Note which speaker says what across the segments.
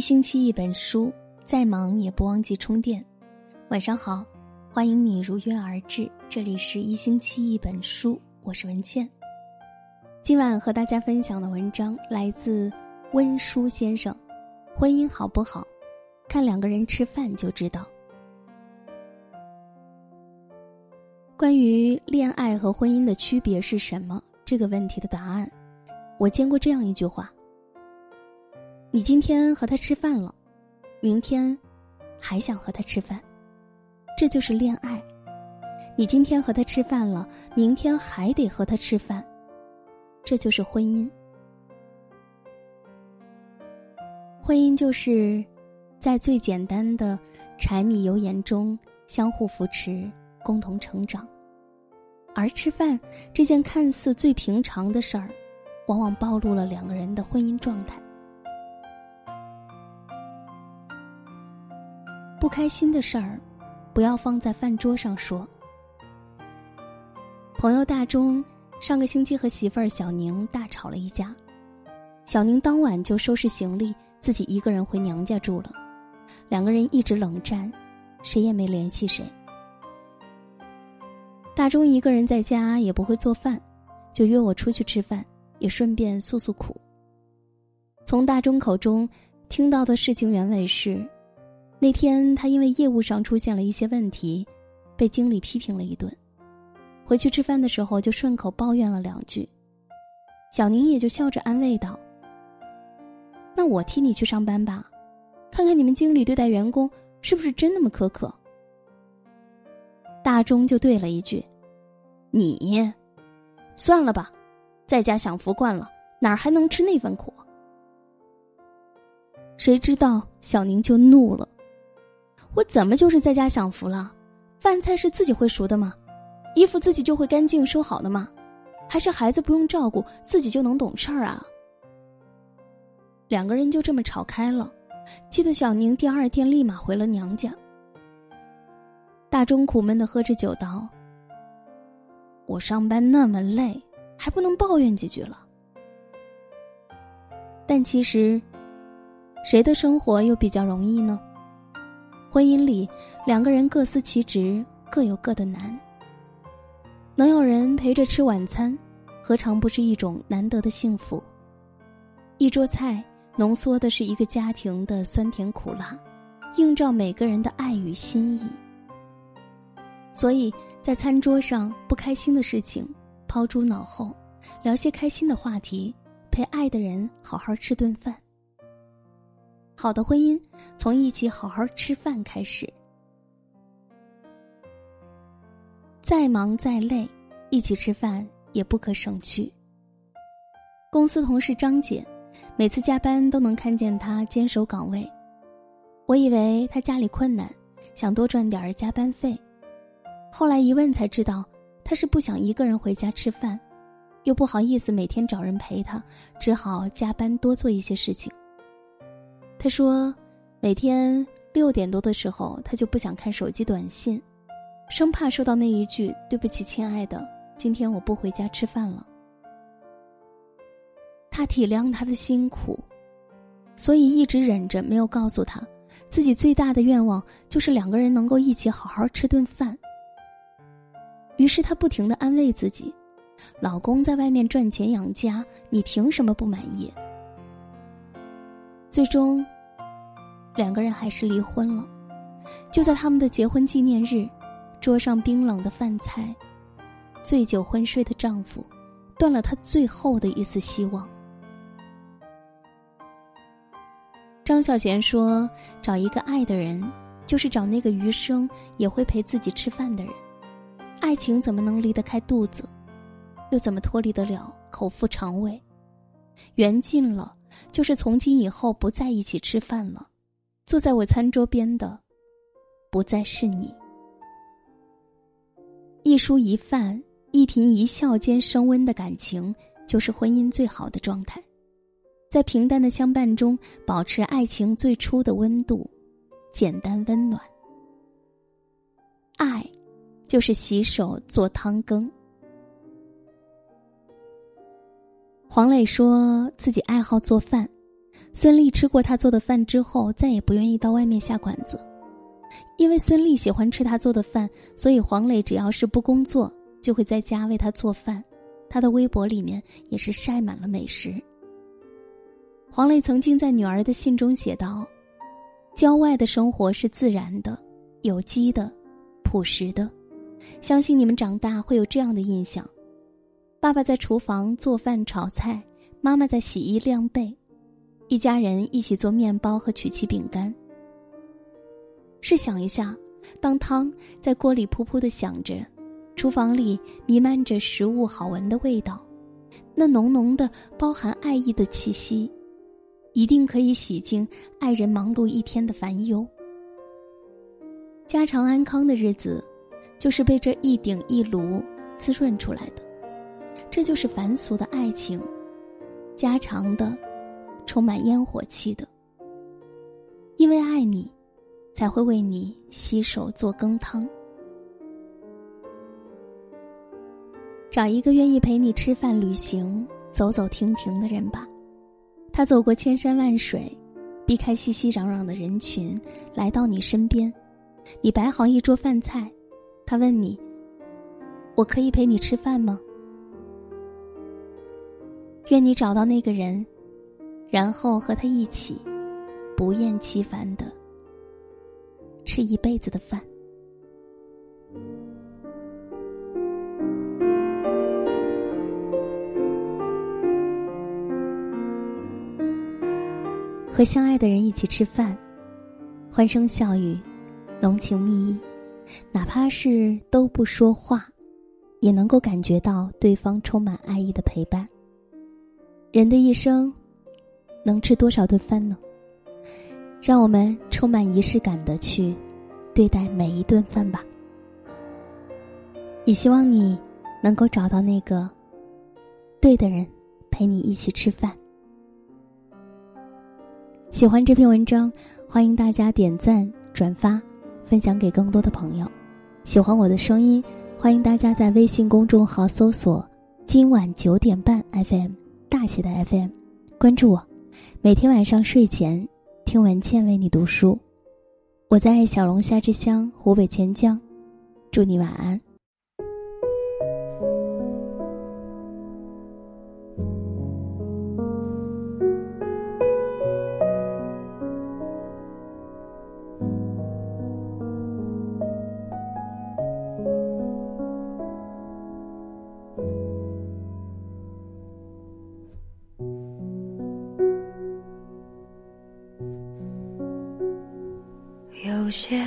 Speaker 1: 一星期一本书，再忙也不忘记充电。晚上好，欢迎你如约而至，这里是一星期一本书，我是文倩。今晚和大家分享的文章来自温书先生。婚姻好不好，看两个人吃饭就知道。关于恋爱和婚姻的区别是什么这个问题的答案，我见过这样一句话。你今天和他吃饭了，明天还想和他吃饭，这就是恋爱。你今天和他吃饭了，明天还得和他吃饭，这就是婚姻。婚姻就是在最简单的柴米油盐中相互扶持，共同成长。而吃饭这件看似最平常的事儿，往往暴露了两个人的婚姻状态。开心的事儿，不要放在饭桌上说。朋友大钟上个星期和媳妇儿小宁大吵了一架，小宁当晚就收拾行李，自己一个人回娘家住了。两个人一直冷战，谁也没联系谁。大钟一个人在家也不会做饭，就约我出去吃饭，也顺便诉诉苦。从大钟口中听到的事情原委是。那天他因为业务上出现了一些问题，被经理批评了一顿。回去吃饭的时候就顺口抱怨了两句，小宁也就笑着安慰道：“那我替你去上班吧，看看你们经理对待员工是不是真那么苛刻。”大钟就对了一句：“你，算了吧，在家享福惯了，哪儿还能吃那份苦？”谁知道小宁就怒了。我怎么就是在家享福了？饭菜是自己会熟的吗？衣服自己就会干净收好的吗？还是孩子不用照顾，自己就能懂事儿啊？两个人就这么吵开了，气得小宁第二天立马回了娘家。大钟苦闷的喝着酒道：“我上班那么累，还不能抱怨几句了？但其实，谁的生活又比较容易呢？”婚姻里，两个人各司其职，各有各的难。能有人陪着吃晚餐，何尝不是一种难得的幸福？一桌菜浓缩的是一个家庭的酸甜苦辣，映照每个人的爱与心意。所以在餐桌上，不开心的事情抛诸脑后，聊些开心的话题，陪爱的人好好吃顿饭。好的婚姻，从一起好好吃饭开始。再忙再累，一起吃饭也不可省去。公司同事张姐，每次加班都能看见她坚守岗位。我以为她家里困难，想多赚点加班费。后来一问才知道，她是不想一个人回家吃饭，又不好意思每天找人陪她，只好加班多做一些事情。他说：“每天六点多的时候，他就不想看手机短信，生怕收到那一句‘对不起，亲爱的，今天我不回家吃饭了’。他体谅他的辛苦，所以一直忍着没有告诉他，自己最大的愿望就是两个人能够一起好好吃顿饭。于是他不停的安慰自己：‘老公在外面赚钱养家，你凭什么不满意？’”最终，两个人还是离婚了。就在他们的结婚纪念日，桌上冰冷的饭菜，醉酒昏睡的丈夫，断了他最后的一丝希望。张小娴说：“找一个爱的人，就是找那个余生也会陪自己吃饭的人。爱情怎么能离得开肚子？又怎么脱离得了口腹肠胃？缘尽了。”就是从今以后不在一起吃饭了，坐在我餐桌边的，不再是你。一蔬一饭，一颦一笑间升温的感情，就是婚姻最好的状态。在平淡的相伴中，保持爱情最初的温度，简单温暖。爱，就是洗手做汤羹。黄磊说自己爱好做饭，孙俪吃过他做的饭之后，再也不愿意到外面下馆子，因为孙俪喜欢吃他做的饭，所以黄磊只要是不工作，就会在家为他做饭。他的微博里面也是晒满了美食。黄磊曾经在女儿的信中写道：“郊外的生活是自然的、有机的、朴实的，相信你们长大会有这样的印象：爸爸在厨房做饭炒菜，妈妈在洗衣晾被，一家人一起做面包和曲奇饼干。试想一下，当汤在锅里噗噗的响着，厨房里弥漫着食物好闻的味道，那浓浓的包含爱意的气息。”一定可以洗净爱人忙碌一天的烦忧。家常安康的日子，就是被这一鼎一炉滋润出来的。这就是凡俗的爱情，家常的，充满烟火气的。因为爱你，才会为你洗手做羹汤。找一个愿意陪你吃饭、旅行、走走停停的人吧。他走过千山万水，避开熙熙攘攘的人群，来到你身边。你摆好一桌饭菜，他问你：“我可以陪你吃饭吗？”愿你找到那个人，然后和他一起，不厌其烦的吃一辈子的饭。和相爱的人一起吃饭，欢声笑语，浓情蜜意，哪怕是都不说话，也能够感觉到对方充满爱意的陪伴。人的一生，能吃多少顿饭呢？让我们充满仪式感的去对待每一顿饭吧。也希望你能够找到那个对的人，陪你一起吃饭。喜欢这篇文章，欢迎大家点赞、转发、分享给更多的朋友。喜欢我的声音，欢迎大家在微信公众号搜索“今晚九点半 FM” 大写的 FM，关注我。每天晚上睡前听文倩为你读书。我在小龙虾之乡湖北潜江，祝你晚安。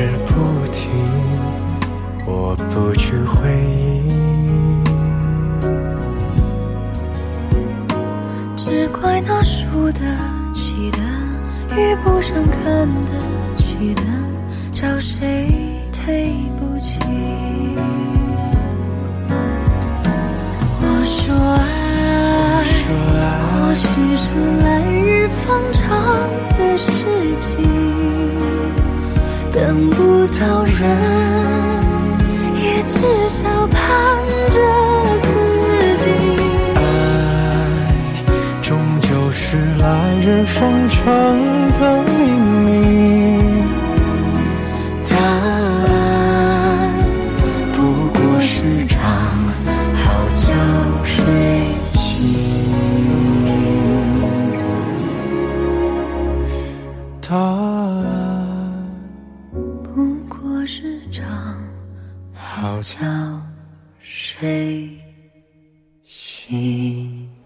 Speaker 2: 只不提我不去回忆。
Speaker 3: 只怪那输得起的遇不上看得起的找谁赔不起？我说爱。或许是来日方长的事情等不到人，也至少盼着自己。
Speaker 2: 爱终究是来日方长的秘密
Speaker 3: 好觉睡醒。